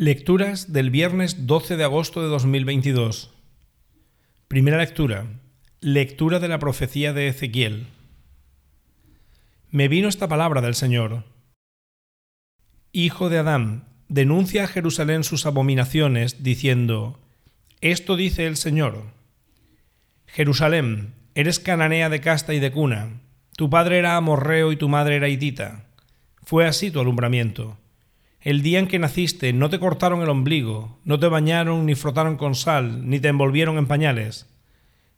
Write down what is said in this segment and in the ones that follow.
Lecturas del viernes 12 de agosto de 2022. Primera lectura. Lectura de la profecía de Ezequiel. Me vino esta palabra del Señor. Hijo de Adán, denuncia a Jerusalén sus abominaciones, diciendo, Esto dice el Señor. Jerusalén, eres cananea de casta y de cuna, tu padre era amorreo y tu madre era hitita. Fue así tu alumbramiento. El día en que naciste no te cortaron el ombligo, no te bañaron ni frotaron con sal, ni te envolvieron en pañales.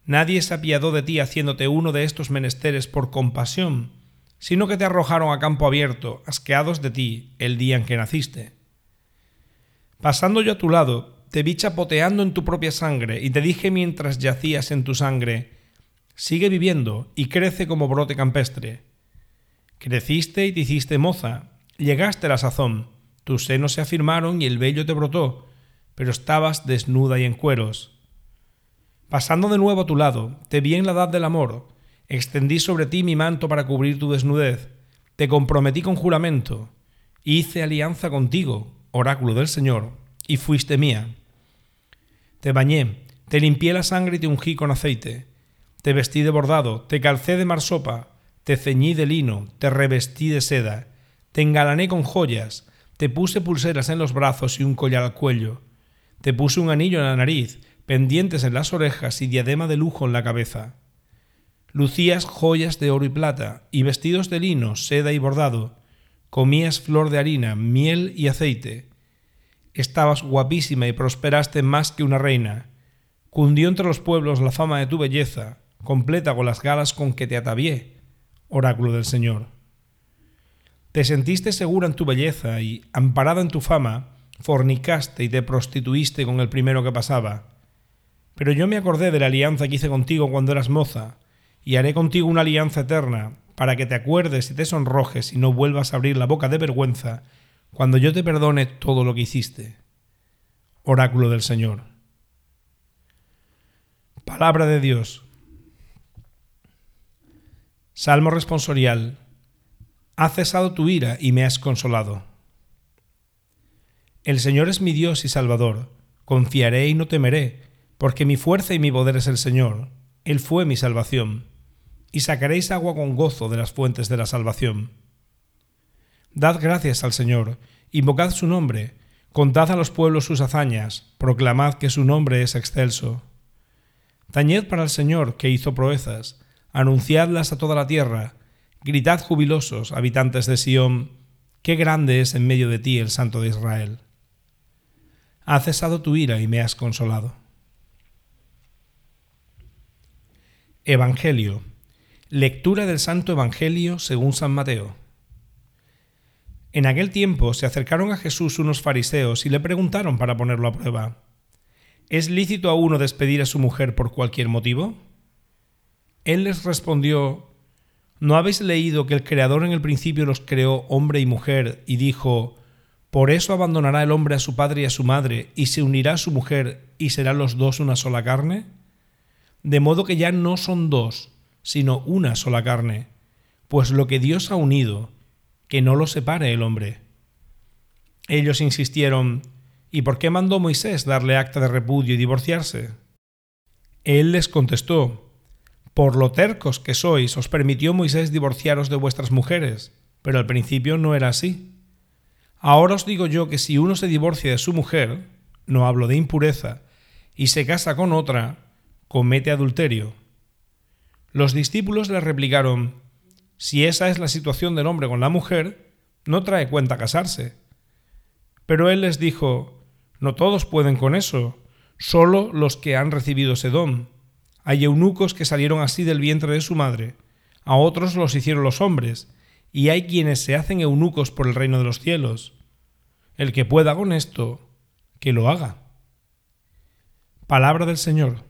Nadie se apiadó de ti haciéndote uno de estos menesteres por compasión, sino que te arrojaron a campo abierto, asqueados de ti, el día en que naciste. Pasando yo a tu lado, te vi chapoteando en tu propia sangre, y te dije mientras yacías en tu sangre, sigue viviendo y crece como brote campestre. Creciste y te hiciste moza, llegaste a la sazón, tus senos se afirmaron y el vello te brotó, pero estabas desnuda y en cueros. Pasando de nuevo a tu lado, te vi en la edad del amor, extendí sobre ti mi manto para cubrir tu desnudez, te comprometí con juramento, hice alianza contigo, oráculo del Señor, y fuiste mía. Te bañé, te limpié la sangre y te ungí con aceite, te vestí de bordado, te calcé de marsopa, te ceñí de lino, te revestí de seda, te engalané con joyas, te puse pulseras en los brazos y un collar al cuello. Te puse un anillo en la nariz, pendientes en las orejas y diadema de lujo en la cabeza. Lucías joyas de oro y plata, y vestidos de lino, seda y bordado. Comías flor de harina, miel y aceite. Estabas guapísima y prosperaste más que una reina. Cundió entre los pueblos la fama de tu belleza, completa con las galas con que te atavié, oráculo del Señor. Te sentiste segura en tu belleza y, amparada en tu fama, fornicaste y te prostituiste con el primero que pasaba. Pero yo me acordé de la alianza que hice contigo cuando eras moza, y haré contigo una alianza eterna, para que te acuerdes y te sonrojes y no vuelvas a abrir la boca de vergüenza cuando yo te perdone todo lo que hiciste. Oráculo del Señor. Palabra de Dios. Salmo responsorial. Ha cesado tu ira y me has consolado. El Señor es mi Dios y Salvador. Confiaré y no temeré, porque mi fuerza y mi poder es el Señor. Él fue mi salvación. Y sacaréis agua con gozo de las fuentes de la salvación. Dad gracias al Señor, invocad su nombre, contad a los pueblos sus hazañas, proclamad que su nombre es excelso. Tañed para el Señor, que hizo proezas, anunciadlas a toda la tierra, Gritad jubilosos, habitantes de Sión, qué grande es en medio de ti el Santo de Israel. Ha cesado tu ira y me has consolado. Evangelio. Lectura del Santo Evangelio según San Mateo. En aquel tiempo se acercaron a Jesús unos fariseos y le preguntaron para ponerlo a prueba, ¿Es lícito a uno despedir a su mujer por cualquier motivo? Él les respondió, ¿No habéis leído que el Creador en el principio los creó hombre y mujer y dijo, por eso abandonará el hombre a su padre y a su madre, y se unirá a su mujer, y serán los dos una sola carne? De modo que ya no son dos, sino una sola carne, pues lo que Dios ha unido, que no lo separe el hombre. Ellos insistieron, ¿y por qué mandó Moisés darle acta de repudio y divorciarse? Él les contestó, por lo tercos que sois, os permitió Moisés divorciaros de vuestras mujeres, pero al principio no era así. Ahora os digo yo que si uno se divorcia de su mujer, no hablo de impureza, y se casa con otra, comete adulterio. Los discípulos le replicaron, si esa es la situación del hombre con la mujer, no trae cuenta casarse. Pero él les dijo, no todos pueden con eso, solo los que han recibido ese don hay eunucos que salieron así del vientre de su madre, a otros los hicieron los hombres, y hay quienes se hacen eunucos por el reino de los cielos. El que pueda con esto, que lo haga. Palabra del Señor.